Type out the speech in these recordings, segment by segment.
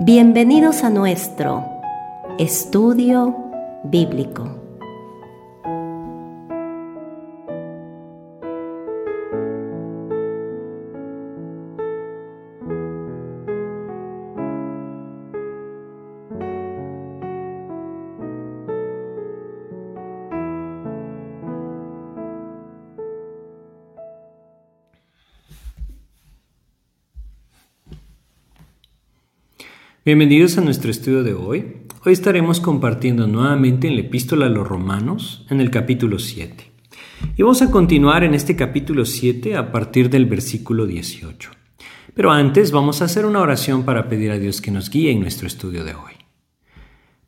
Bienvenidos a nuestro estudio bíblico. Bienvenidos a nuestro estudio de hoy. Hoy estaremos compartiendo nuevamente en la epístola a los romanos, en el capítulo 7. Y vamos a continuar en este capítulo 7 a partir del versículo 18. Pero antes vamos a hacer una oración para pedir a Dios que nos guíe en nuestro estudio de hoy.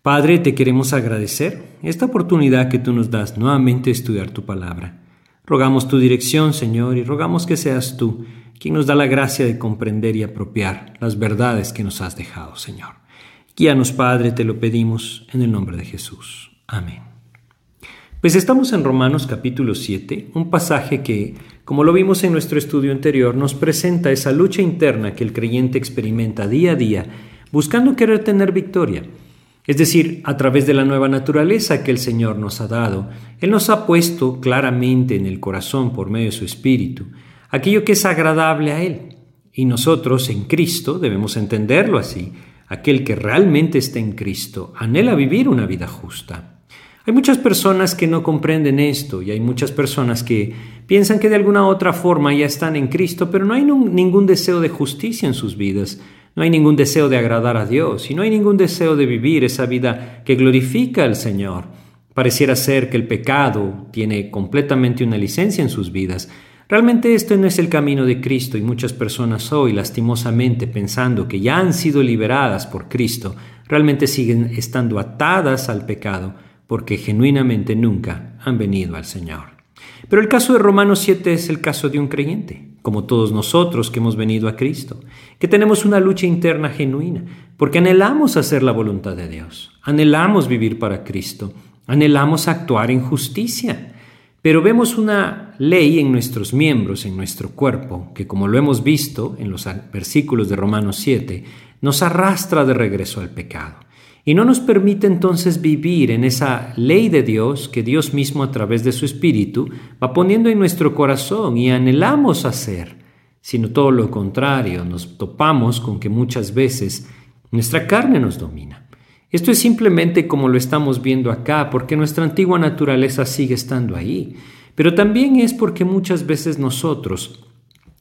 Padre, te queremos agradecer esta oportunidad que tú nos das nuevamente de estudiar tu palabra. Rogamos tu dirección, Señor, y rogamos que seas tú quien nos da la gracia de comprender y apropiar las verdades que nos has dejado, Señor. Guíanos, Padre, te lo pedimos en el nombre de Jesús. Amén. Pues estamos en Romanos capítulo 7, un pasaje que, como lo vimos en nuestro estudio anterior, nos presenta esa lucha interna que el creyente experimenta día a día, buscando querer tener victoria. Es decir, a través de la nueva naturaleza que el Señor nos ha dado, Él nos ha puesto claramente en el corazón por medio de su Espíritu, aquello que es agradable a Él. Y nosotros en Cristo debemos entenderlo así. Aquel que realmente está en Cristo anhela vivir una vida justa. Hay muchas personas que no comprenden esto y hay muchas personas que piensan que de alguna otra forma ya están en Cristo, pero no hay ningún deseo de justicia en sus vidas, no hay ningún deseo de agradar a Dios y no hay ningún deseo de vivir esa vida que glorifica al Señor. Pareciera ser que el pecado tiene completamente una licencia en sus vidas, Realmente esto no es el camino de Cristo y muchas personas hoy, lastimosamente, pensando que ya han sido liberadas por Cristo, realmente siguen estando atadas al pecado porque genuinamente nunca han venido al Señor. Pero el caso de Romanos 7 es el caso de un creyente, como todos nosotros que hemos venido a Cristo, que tenemos una lucha interna genuina, porque anhelamos hacer la voluntad de Dios, anhelamos vivir para Cristo, anhelamos actuar en justicia. Pero vemos una ley en nuestros miembros, en nuestro cuerpo, que como lo hemos visto en los versículos de Romanos 7, nos arrastra de regreso al pecado. Y no nos permite entonces vivir en esa ley de Dios que Dios mismo a través de su Espíritu va poniendo en nuestro corazón y anhelamos hacer, sino todo lo contrario, nos topamos con que muchas veces nuestra carne nos domina. Esto es simplemente como lo estamos viendo acá, porque nuestra antigua naturaleza sigue estando ahí, pero también es porque muchas veces nosotros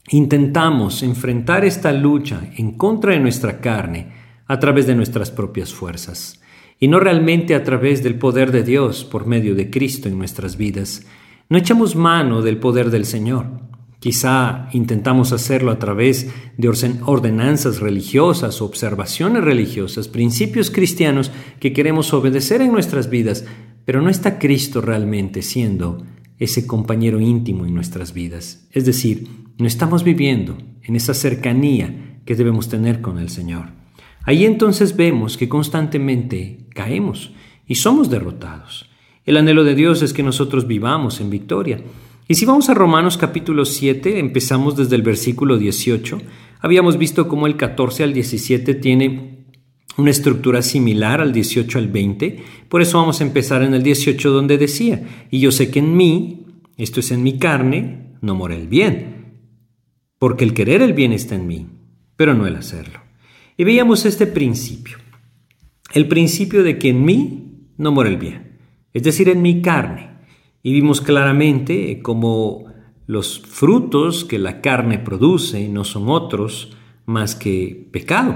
intentamos enfrentar esta lucha en contra de nuestra carne a través de nuestras propias fuerzas, y no realmente a través del poder de Dios por medio de Cristo en nuestras vidas. No echamos mano del poder del Señor. Quizá intentamos hacerlo a través de ordenanzas religiosas, observaciones religiosas, principios cristianos que queremos obedecer en nuestras vidas, pero no está Cristo realmente siendo ese compañero íntimo en nuestras vidas. Es decir, no estamos viviendo en esa cercanía que debemos tener con el Señor. Ahí entonces vemos que constantemente caemos y somos derrotados. El anhelo de Dios es que nosotros vivamos en victoria. Y si vamos a Romanos capítulo 7, empezamos desde el versículo 18, habíamos visto cómo el 14 al 17 tiene una estructura similar al 18 al 20, por eso vamos a empezar en el 18 donde decía, y yo sé que en mí, esto es en mi carne, no mora el bien, porque el querer el bien está en mí, pero no el hacerlo. Y veíamos este principio, el principio de que en mí no mora el bien, es decir, en mi carne. Y vimos claramente cómo los frutos que la carne produce no son otros más que pecado.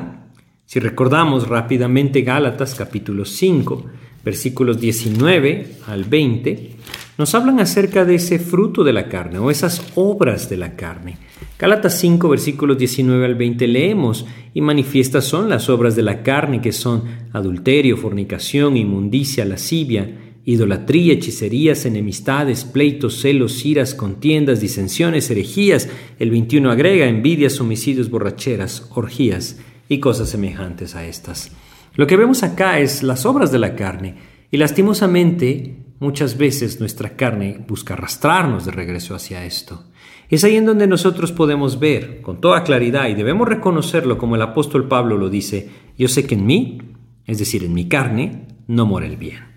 Si recordamos rápidamente Gálatas capítulo 5, versículos 19 al 20, nos hablan acerca de ese fruto de la carne o esas obras de la carne. Gálatas 5 versículos 19 al 20 leemos, y manifiestas son las obras de la carne que son adulterio, fornicación, inmundicia, lascivia, idolatría, hechicerías, enemistades, pleitos, celos, iras, contiendas, disensiones, herejías. El 21 agrega envidias, homicidios, borracheras, orgías y cosas semejantes a estas. Lo que vemos acá es las obras de la carne y lastimosamente muchas veces nuestra carne busca arrastrarnos de regreso hacia esto. Es ahí en donde nosotros podemos ver con toda claridad y debemos reconocerlo como el apóstol Pablo lo dice, yo sé que en mí, es decir, en mi carne, no mora el bien.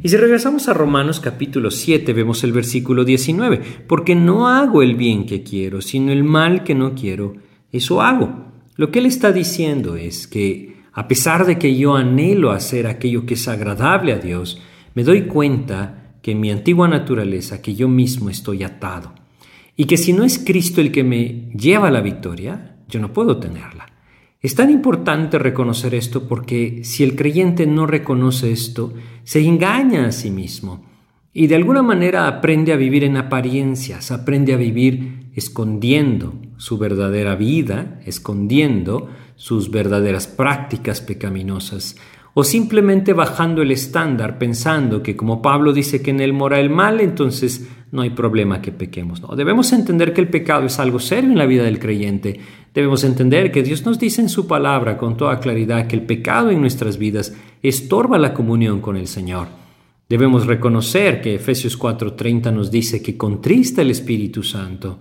Y si regresamos a Romanos capítulo 7, vemos el versículo 19, porque no hago el bien que quiero, sino el mal que no quiero, eso hago. Lo que él está diciendo es que a pesar de que yo anhelo hacer aquello que es agradable a Dios, me doy cuenta que en mi antigua naturaleza, que yo mismo estoy atado, y que si no es Cristo el que me lleva a la victoria, yo no puedo tenerla. Es tan importante reconocer esto porque si el creyente no reconoce esto, se engaña a sí mismo y de alguna manera aprende a vivir en apariencias, aprende a vivir escondiendo su verdadera vida, escondiendo sus verdaderas prácticas pecaminosas, o simplemente bajando el estándar pensando que como Pablo dice que en él mora el mal, entonces no hay problema que pequemos. No, debemos entender que el pecado es algo serio en la vida del creyente. Debemos entender que Dios nos dice en su palabra con toda claridad que el pecado en nuestras vidas estorba la comunión con el Señor. Debemos reconocer que Efesios 4:30 nos dice que contrista el Espíritu Santo.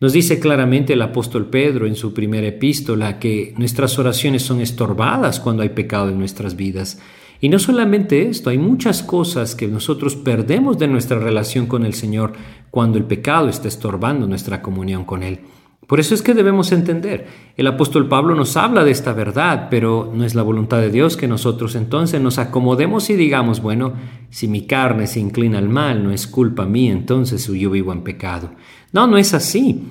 Nos dice claramente el apóstol Pedro en su primera epístola que nuestras oraciones son estorbadas cuando hay pecado en nuestras vidas. Y no solamente esto, hay muchas cosas que nosotros perdemos de nuestra relación con el Señor cuando el pecado está estorbando nuestra comunión con Él. Por eso es que debemos entender, el apóstol Pablo nos habla de esta verdad, pero no es la voluntad de Dios que nosotros entonces nos acomodemos y digamos, bueno, si mi carne se inclina al mal, no es culpa mía, entonces yo vivo en pecado. No, no es así,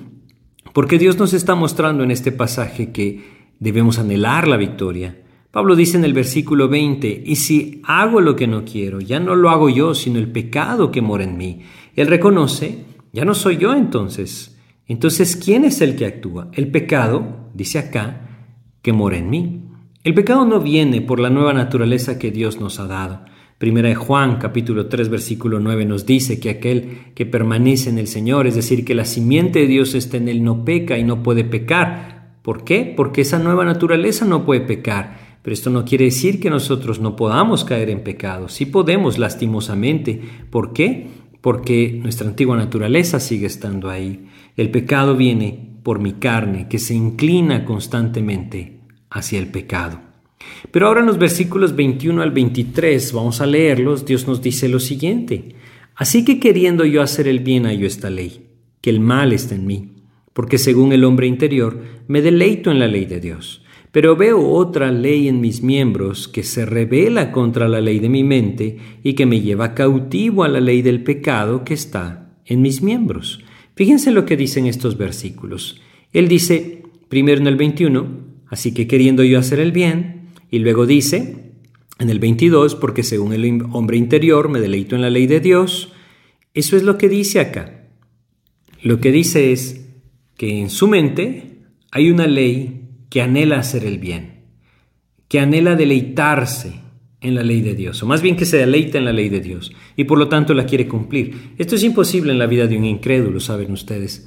porque Dios nos está mostrando en este pasaje que debemos anhelar la victoria, Pablo dice en el versículo 20, y si hago lo que no quiero, ya no lo hago yo, sino el pecado que mora en mí. Él reconoce, ya no soy yo entonces. Entonces, ¿quién es el que actúa? El pecado, dice acá, que mora en mí. El pecado no viene por la nueva naturaleza que Dios nos ha dado. Primera de Juan, capítulo 3, versículo 9 nos dice que aquel que permanece en el Señor, es decir, que la simiente de Dios está en él, no peca y no puede pecar. ¿Por qué? Porque esa nueva naturaleza no puede pecar. Pero esto no quiere decir que nosotros no podamos caer en pecado. Sí podemos lastimosamente. ¿Por qué? Porque nuestra antigua naturaleza sigue estando ahí. El pecado viene por mi carne, que se inclina constantemente hacia el pecado. Pero ahora en los versículos 21 al 23, vamos a leerlos, Dios nos dice lo siguiente. Así que queriendo yo hacer el bien hallo esta ley, que el mal está en mí, porque según el hombre interior me deleito en la ley de Dios pero veo otra ley en mis miembros que se revela contra la ley de mi mente y que me lleva cautivo a la ley del pecado que está en mis miembros. Fíjense lo que dicen estos versículos. Él dice, primero en el 21, así que queriendo yo hacer el bien, y luego dice, en el 22, porque según el hombre interior me deleito en la ley de Dios. Eso es lo que dice acá. Lo que dice es que en su mente hay una ley que anhela hacer el bien, que anhela deleitarse en la ley de Dios, o más bien que se deleita en la ley de Dios, y por lo tanto la quiere cumplir. Esto es imposible en la vida de un incrédulo, saben ustedes.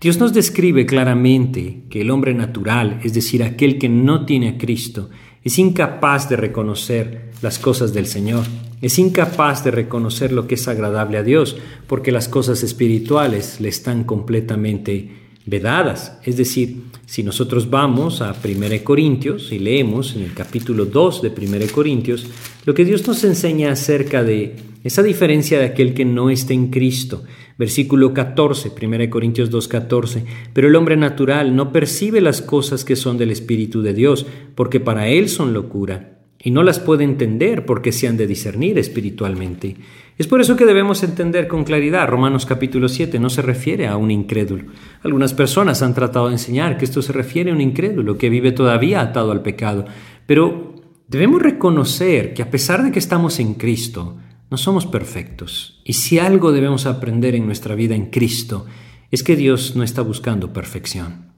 Dios nos describe claramente que el hombre natural, es decir, aquel que no tiene a Cristo, es incapaz de reconocer las cosas del Señor, es incapaz de reconocer lo que es agradable a Dios, porque las cosas espirituales le están completamente vedadas. Es decir, si nosotros vamos a 1 Corintios y leemos en el capítulo 2 de 1 Corintios, lo que Dios nos enseña acerca de esa diferencia de aquel que no está en Cristo. Versículo 14, 1 Corintios 2, 14. Pero el hombre natural no percibe las cosas que son del Espíritu de Dios, porque para él son locura, y no las puede entender porque se han de discernir espiritualmente. Es por eso que debemos entender con claridad, Romanos capítulo 7 no se refiere a un incrédulo. Algunas personas han tratado de enseñar que esto se refiere a un incrédulo que vive todavía atado al pecado, pero debemos reconocer que a pesar de que estamos en Cristo, no somos perfectos. Y si algo debemos aprender en nuestra vida en Cristo, es que Dios no está buscando perfección.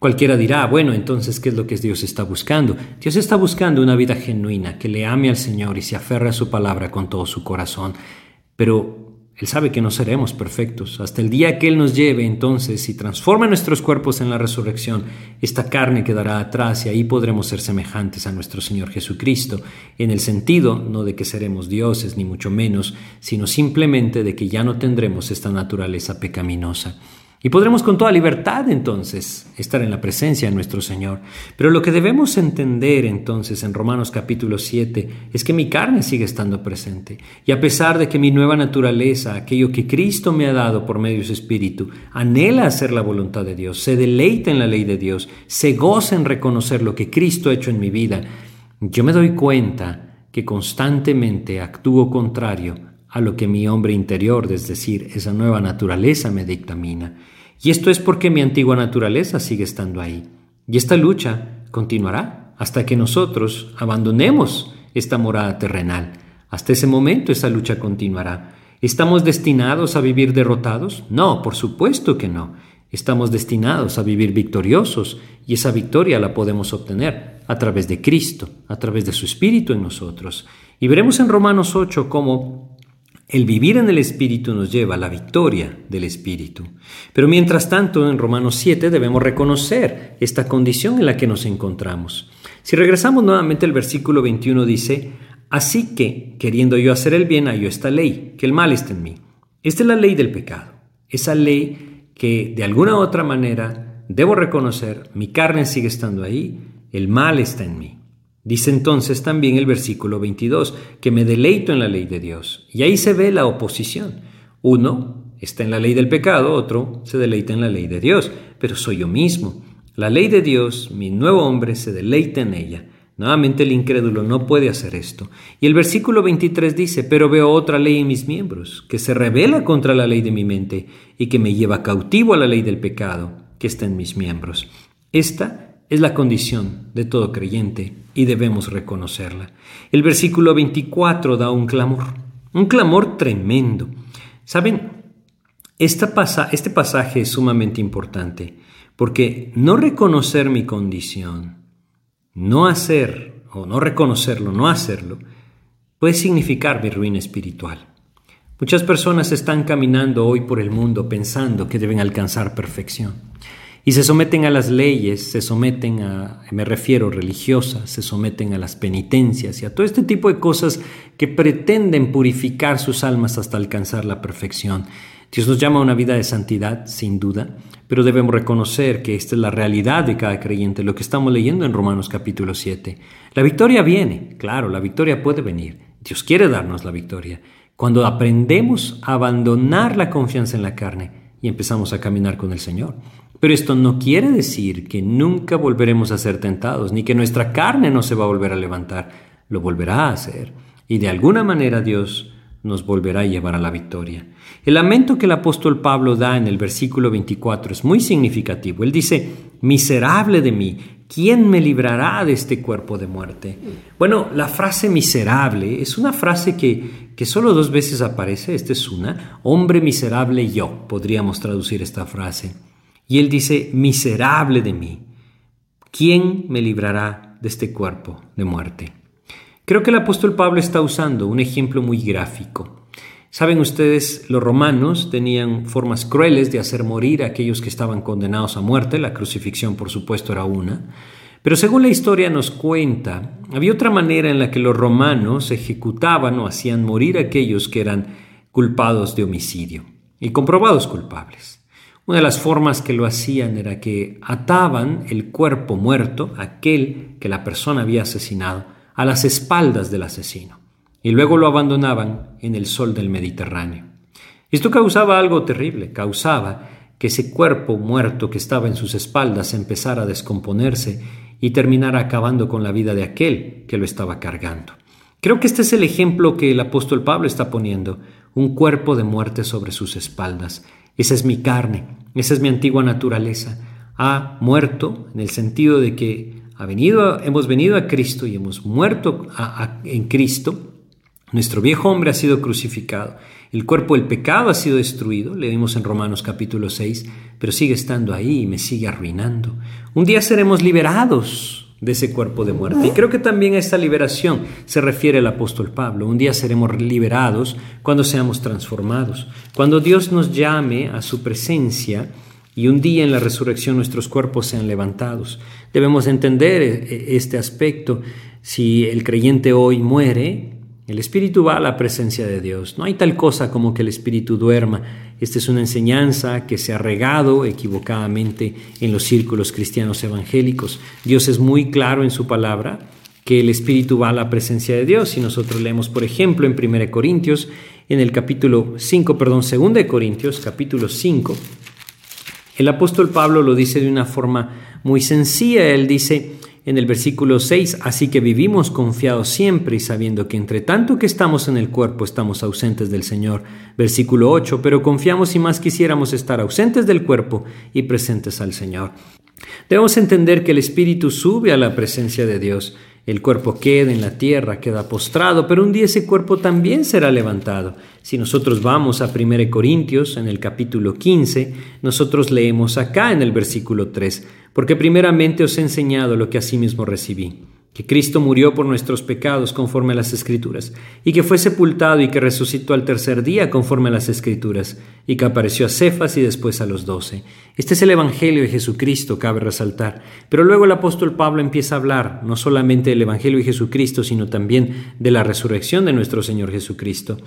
Cualquiera dirá, bueno, entonces, ¿qué es lo que Dios está buscando? Dios está buscando una vida genuina, que le ame al Señor y se aferre a su palabra con todo su corazón. Pero él sabe que no seremos perfectos. Hasta el día que Él nos lleve entonces y transforme nuestros cuerpos en la resurrección, esta carne quedará atrás y ahí podremos ser semejantes a nuestro Señor Jesucristo, en el sentido no de que seremos dioses, ni mucho menos, sino simplemente de que ya no tendremos esta naturaleza pecaminosa. Y podremos con toda libertad entonces estar en la presencia de nuestro Señor. Pero lo que debemos entender entonces en Romanos capítulo 7 es que mi carne sigue estando presente. Y a pesar de que mi nueva naturaleza, aquello que Cristo me ha dado por medio de su Espíritu, anhela hacer la voluntad de Dios, se deleita en la ley de Dios, se goza en reconocer lo que Cristo ha hecho en mi vida, yo me doy cuenta que constantemente actúo contrario a lo que mi hombre interior, es decir, esa nueva naturaleza me dictamina. Y esto es porque mi antigua naturaleza sigue estando ahí. Y esta lucha continuará hasta que nosotros abandonemos esta morada terrenal. Hasta ese momento esa lucha continuará. ¿Estamos destinados a vivir derrotados? No, por supuesto que no. Estamos destinados a vivir victoriosos y esa victoria la podemos obtener a través de Cristo, a través de su Espíritu en nosotros. Y veremos en Romanos 8 cómo el vivir en el Espíritu nos lleva a la victoria del Espíritu. Pero mientras tanto, en Romanos 7 debemos reconocer esta condición en la que nos encontramos. Si regresamos nuevamente al versículo 21 dice, Así que, queriendo yo hacer el bien, hallo esta ley, que el mal está en mí. Esta es la ley del pecado. Esa ley que de alguna u otra manera debo reconocer, mi carne sigue estando ahí, el mal está en mí. Dice entonces también el versículo 22, que me deleito en la ley de Dios. Y ahí se ve la oposición. Uno está en la ley del pecado, otro se deleita en la ley de Dios, pero soy yo mismo. La ley de Dios, mi nuevo hombre, se deleita en ella. Nuevamente el incrédulo no puede hacer esto. Y el versículo 23 dice, pero veo otra ley en mis miembros, que se revela contra la ley de mi mente y que me lleva cautivo a la ley del pecado que está en mis miembros. Esta es la condición de todo creyente y debemos reconocerla. El versículo 24 da un clamor, un clamor tremendo. ¿Saben? Esta este pasaje es sumamente importante porque no reconocer mi condición, no hacer o no reconocerlo, no hacerlo, puede significar mi ruina espiritual. Muchas personas están caminando hoy por el mundo pensando que deben alcanzar perfección. Y se someten a las leyes, se someten a, me refiero, religiosas, se someten a las penitencias y a todo este tipo de cosas que pretenden purificar sus almas hasta alcanzar la perfección. Dios nos llama a una vida de santidad, sin duda, pero debemos reconocer que esta es la realidad de cada creyente, lo que estamos leyendo en Romanos capítulo 7. La victoria viene, claro, la victoria puede venir. Dios quiere darnos la victoria. Cuando aprendemos a abandonar la confianza en la carne y empezamos a caminar con el Señor. Pero esto no quiere decir que nunca volveremos a ser tentados, ni que nuestra carne no se va a volver a levantar, lo volverá a hacer. Y de alguna manera Dios nos volverá a llevar a la victoria. El lamento que el apóstol Pablo da en el versículo 24 es muy significativo. Él dice, miserable de mí, ¿quién me librará de este cuerpo de muerte? Bueno, la frase miserable es una frase que, que solo dos veces aparece, esta es una, hombre miserable yo, podríamos traducir esta frase. Y él dice, miserable de mí, ¿quién me librará de este cuerpo de muerte? Creo que el apóstol Pablo está usando un ejemplo muy gráfico. Saben ustedes, los romanos tenían formas crueles de hacer morir a aquellos que estaban condenados a muerte, la crucifixión por supuesto era una, pero según la historia nos cuenta, había otra manera en la que los romanos ejecutaban o hacían morir a aquellos que eran culpados de homicidio y comprobados culpables. Una de las formas que lo hacían era que ataban el cuerpo muerto, aquel que la persona había asesinado, a las espaldas del asesino y luego lo abandonaban en el sol del Mediterráneo. Esto causaba algo terrible, causaba que ese cuerpo muerto que estaba en sus espaldas empezara a descomponerse y terminara acabando con la vida de aquel que lo estaba cargando. Creo que este es el ejemplo que el apóstol Pablo está poniendo, un cuerpo de muerte sobre sus espaldas. Esa es mi carne, esa es mi antigua naturaleza. Ha muerto en el sentido de que ha venido, hemos venido a Cristo y hemos muerto en Cristo Nuestro viejo hombre ha sido crucificado. El cuerpo del pecado ha sido destruido, leemos en Romanos capítulo 6, pero sigue estando ahí y me sigue arruinando. Un día seremos liberados de ese cuerpo de muerte. Y creo que también a esta liberación se refiere el apóstol Pablo. Un día seremos liberados cuando seamos transformados, cuando Dios nos llame a su presencia y un día en la resurrección nuestros cuerpos sean levantados. Debemos entender e, e, este aspecto. Si el creyente hoy muere, el espíritu va a la presencia de Dios. No hay tal cosa como que el espíritu duerma. Esta es una enseñanza que se ha regado equivocadamente en los círculos cristianos evangélicos. Dios es muy claro en su palabra que el espíritu va a la presencia de Dios. Y nosotros leemos, por ejemplo, en 1 Corintios, en el capítulo 5, perdón, 2 de Corintios, capítulo 5, el apóstol Pablo lo dice de una forma muy sencilla. Él dice, en el versículo 6, así que vivimos confiados siempre y sabiendo que entre tanto que estamos en el cuerpo estamos ausentes del Señor. Versículo 8, pero confiamos y más quisiéramos estar ausentes del cuerpo y presentes al Señor. Debemos entender que el Espíritu sube a la presencia de Dios. El cuerpo queda en la tierra, queda postrado, pero un día ese cuerpo también será levantado. Si nosotros vamos a 1 Corintios, en el capítulo 15, nosotros leemos acá en el versículo 3, porque primeramente os he enseñado lo que asimismo recibí que Cristo murió por nuestros pecados conforme a las Escrituras, y que fue sepultado y que resucitó al tercer día conforme a las Escrituras, y que apareció a Cefas y después a los doce. Este es el Evangelio de Jesucristo, cabe resaltar. Pero luego el apóstol Pablo empieza a hablar no solamente del Evangelio de Jesucristo, sino también de la resurrección de nuestro Señor Jesucristo.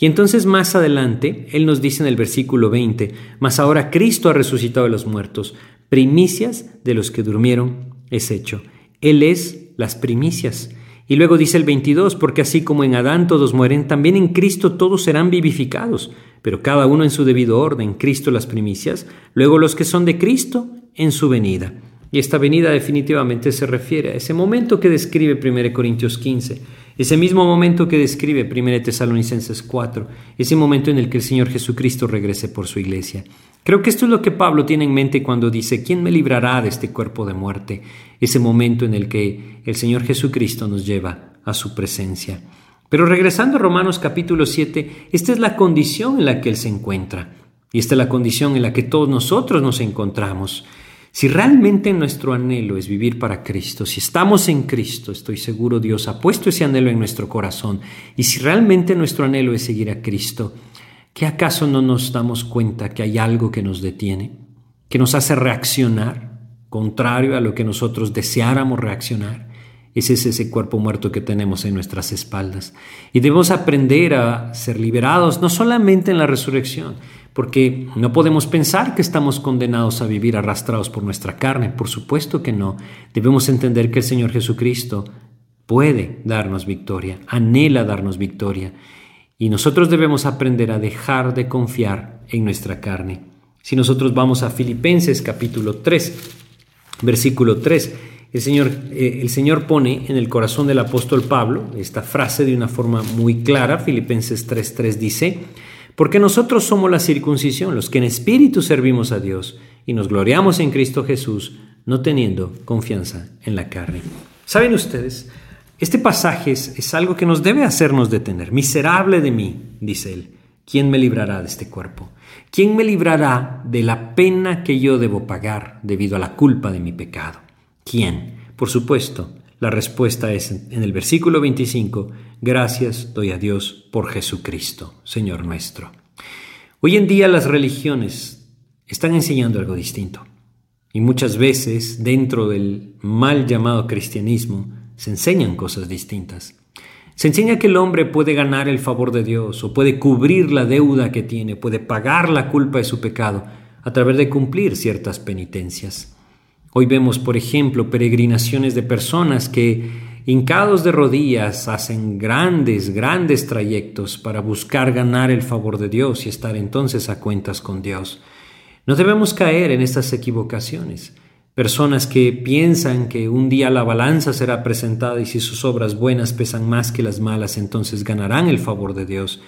Y entonces más adelante, él nos dice en el versículo 20, Mas ahora Cristo ha resucitado de los muertos, primicias de los que durmieron es hecho. Él es las primicias. Y luego dice el 22, porque así como en Adán todos mueren, también en Cristo todos serán vivificados, pero cada uno en su debido orden, Cristo las primicias, luego los que son de Cristo en su venida. Y esta venida definitivamente se refiere a ese momento que describe 1 Corintios 15, ese mismo momento que describe 1 Tesalonicenses 4, ese momento en el que el Señor Jesucristo regrese por su iglesia. Creo que esto es lo que Pablo tiene en mente cuando dice, ¿quién me librará de este cuerpo de muerte? Ese momento en el que el Señor Jesucristo nos lleva a su presencia. Pero regresando a Romanos capítulo 7, esta es la condición en la que Él se encuentra. Y esta es la condición en la que todos nosotros nos encontramos. Si realmente nuestro anhelo es vivir para Cristo, si estamos en Cristo, estoy seguro Dios ha puesto ese anhelo en nuestro corazón, y si realmente nuestro anhelo es seguir a Cristo, ¿qué acaso no nos damos cuenta que hay algo que nos detiene, que nos hace reaccionar, contrario a lo que nosotros deseáramos reaccionar? Ese es ese cuerpo muerto que tenemos en nuestras espaldas. Y debemos aprender a ser liberados, no solamente en la resurrección, porque no podemos pensar que estamos condenados a vivir arrastrados por nuestra carne. Por supuesto que no. Debemos entender que el Señor Jesucristo puede darnos victoria, anhela darnos victoria. Y nosotros debemos aprender a dejar de confiar en nuestra carne. Si nosotros vamos a Filipenses capítulo 3, versículo 3, el Señor, eh, el Señor pone en el corazón del apóstol Pablo esta frase de una forma muy clara. Filipenses 3:3 dice, porque nosotros somos la circuncisión, los que en espíritu servimos a Dios y nos gloriamos en Cristo Jesús, no teniendo confianza en la carne. ¿Saben ustedes? Este pasaje es, es algo que nos debe hacernos detener. Miserable de mí, dice él, ¿quién me librará de este cuerpo? ¿Quién me librará de la pena que yo debo pagar debido a la culpa de mi pecado? ¿Quién? Por supuesto, la respuesta es en el versículo 25, gracias doy a Dios por Jesucristo, Señor nuestro. Hoy en día las religiones están enseñando algo distinto. Y muchas veces dentro del mal llamado cristianismo se enseñan cosas distintas. Se enseña que el hombre puede ganar el favor de Dios o puede cubrir la deuda que tiene, puede pagar la culpa de su pecado a través de cumplir ciertas penitencias. Hoy vemos, por ejemplo, peregrinaciones de personas que, hincados de rodillas, hacen grandes, grandes trayectos para buscar ganar el favor de Dios y estar entonces a cuentas con Dios. No debemos caer en estas equivocaciones. Personas que piensan que un día la balanza será presentada y si sus obras buenas pesan más que las malas, entonces ganarán el favor de Dios.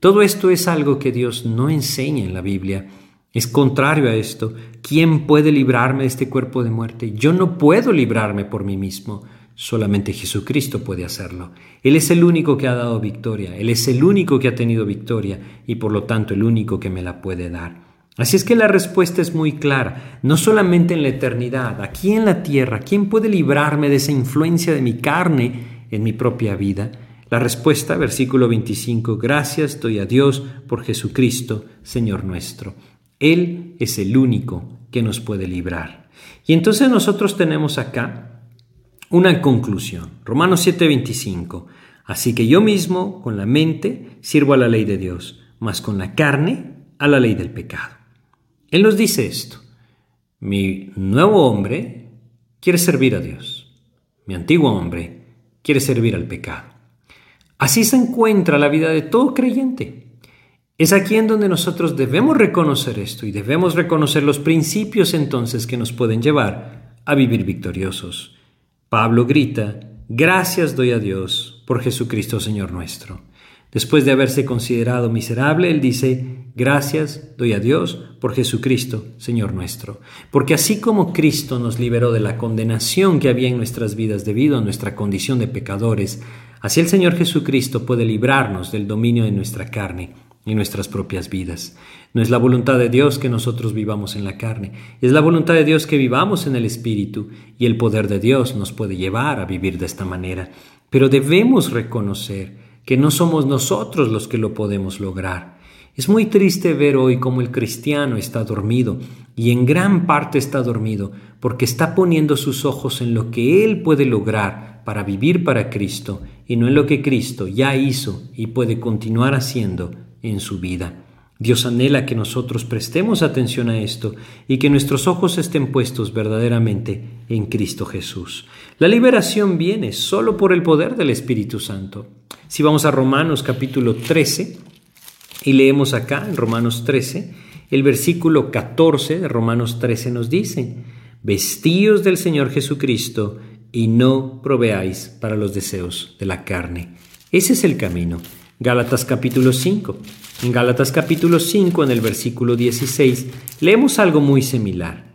Todo esto es algo que Dios no enseña en la Biblia. Es contrario a esto. ¿Quién puede librarme de este cuerpo de muerte? Yo no puedo librarme por mí mismo. Solamente Jesucristo puede hacerlo. Él es el único que ha dado victoria, Él es el único que ha tenido victoria y por lo tanto el único que me la puede dar. Así es que la respuesta es muy clara, no solamente en la eternidad, aquí en la tierra, ¿quién puede librarme de esa influencia de mi carne en mi propia vida? La respuesta, versículo 25, gracias doy a Dios por Jesucristo, Señor nuestro. Él es el único que nos puede librar. Y entonces nosotros tenemos acá una conclusión. Romanos 7:25. Así que yo mismo, con la mente, sirvo a la ley de Dios, mas con la carne, a la ley del pecado. Él nos dice esto. Mi nuevo hombre quiere servir a Dios. Mi antiguo hombre quiere servir al pecado. Así se encuentra la vida de todo creyente. Es aquí en donde nosotros debemos reconocer esto y debemos reconocer los principios entonces que nos pueden llevar a vivir victoriosos. Pablo grita, Gracias doy a Dios por Jesucristo Señor nuestro. Después de haberse considerado miserable, él dice, Gracias doy a Dios por Jesucristo Señor nuestro. Porque así como Cristo nos liberó de la condenación que había en nuestras vidas debido a nuestra condición de pecadores, así el Señor Jesucristo puede librarnos del dominio de nuestra carne y nuestras propias vidas. No es la voluntad de Dios que nosotros vivamos en la carne, es la voluntad de Dios que vivamos en el Espíritu y el poder de Dios nos puede llevar a vivir de esta manera. Pero debemos reconocer que no somos nosotros los que lo podemos lograr. Es muy triste ver hoy cómo el cristiano está dormido y en gran parte está dormido porque está poniendo sus ojos en lo que él puede lograr para vivir para Cristo y no en lo que Cristo ya hizo y puede continuar haciendo en su vida. Dios anhela que nosotros prestemos atención a esto y que nuestros ojos estén puestos verdaderamente en Cristo Jesús. La liberación viene solo por el poder del Espíritu Santo. Si vamos a Romanos capítulo 13 y leemos acá en Romanos 13, el versículo 14 de Romanos 13 nos dice, vestíos del Señor Jesucristo y no proveáis para los deseos de la carne. Ese es el camino. Gálatas capítulo 5. En Gálatas capítulo 5, en el versículo 16, leemos algo muy similar.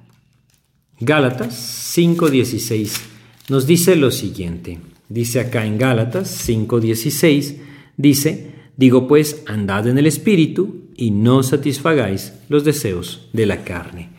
Gálatas 5:16 nos dice lo siguiente. Dice acá en Gálatas 5:16, dice, digo pues, andad en el Espíritu y no satisfagáis los deseos de la carne.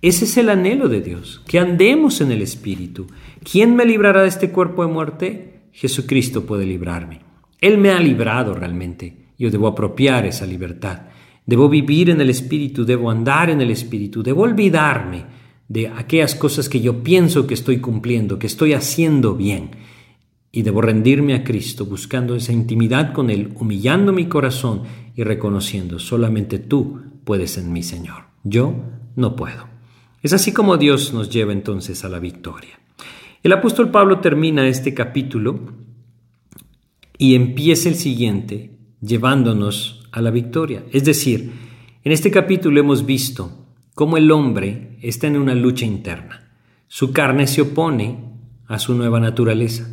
Ese es el anhelo de Dios, que andemos en el Espíritu. ¿Quién me librará de este cuerpo de muerte? Jesucristo puede librarme. Él me ha librado realmente. Yo debo apropiar esa libertad. Debo vivir en el Espíritu, debo andar en el Espíritu, debo olvidarme de aquellas cosas que yo pienso que estoy cumpliendo, que estoy haciendo bien. Y debo rendirme a Cristo, buscando esa intimidad con Él, humillando mi corazón y reconociendo, solamente tú puedes en mí, Señor. Yo no puedo. Es así como Dios nos lleva entonces a la victoria. El apóstol Pablo termina este capítulo y empieza el siguiente llevándonos a la victoria. Es decir, en este capítulo hemos visto cómo el hombre está en una lucha interna. Su carne se opone a su nueva naturaleza,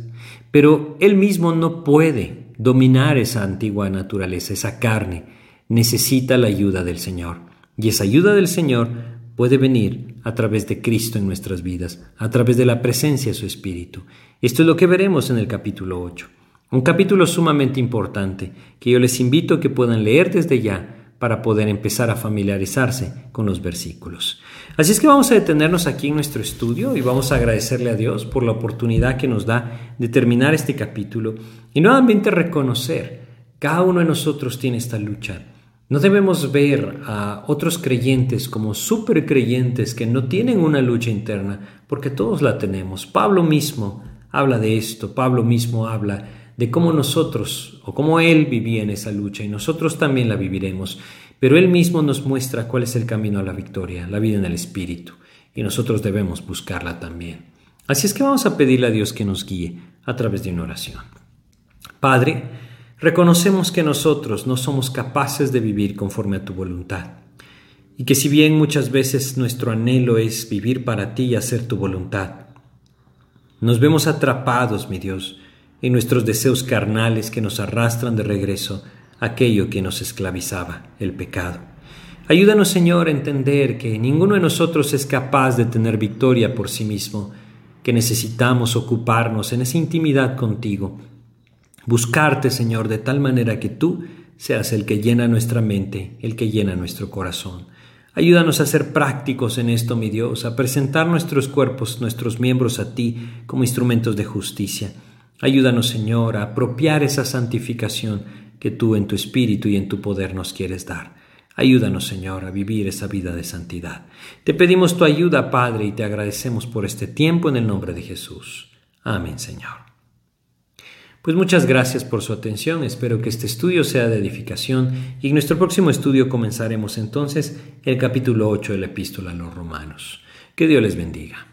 pero él mismo no puede dominar esa antigua naturaleza, esa carne. Necesita la ayuda del Señor. Y esa ayuda del Señor puede venir a través de Cristo en nuestras vidas, a través de la presencia de su Espíritu. Esto es lo que veremos en el capítulo 8. Un capítulo sumamente importante que yo les invito a que puedan leer desde ya para poder empezar a familiarizarse con los versículos. Así es que vamos a detenernos aquí en nuestro estudio y vamos a agradecerle a Dios por la oportunidad que nos da de terminar este capítulo y nuevamente reconocer, cada uno de nosotros tiene esta lucha. No debemos ver a otros creyentes como super creyentes que no tienen una lucha interna, porque todos la tenemos. Pablo mismo habla de esto, Pablo mismo habla de cómo nosotros o cómo Él vivía en esa lucha y nosotros también la viviremos. Pero Él mismo nos muestra cuál es el camino a la victoria, la vida en el Espíritu, y nosotros debemos buscarla también. Así es que vamos a pedirle a Dios que nos guíe a través de una oración. Padre, reconocemos que nosotros no somos capaces de vivir conforme a tu voluntad, y que si bien muchas veces nuestro anhelo es vivir para ti y hacer tu voluntad, nos vemos atrapados, mi Dios, y nuestros deseos carnales que nos arrastran de regreso aquello que nos esclavizaba, el pecado. Ayúdanos, Señor, a entender que ninguno de nosotros es capaz de tener victoria por sí mismo, que necesitamos ocuparnos en esa intimidad contigo, buscarte, Señor, de tal manera que tú seas el que llena nuestra mente, el que llena nuestro corazón. Ayúdanos a ser prácticos en esto, mi Dios, a presentar nuestros cuerpos, nuestros miembros a ti como instrumentos de justicia. Ayúdanos, Señor, a apropiar esa santificación que tú en tu espíritu y en tu poder nos quieres dar. Ayúdanos, Señor, a vivir esa vida de santidad. Te pedimos tu ayuda, Padre, y te agradecemos por este tiempo en el nombre de Jesús. Amén, Señor. Pues muchas gracias por su atención, espero que este estudio sea de edificación y en nuestro próximo estudio comenzaremos entonces el capítulo 8 de la epístola a los romanos. Que Dios les bendiga.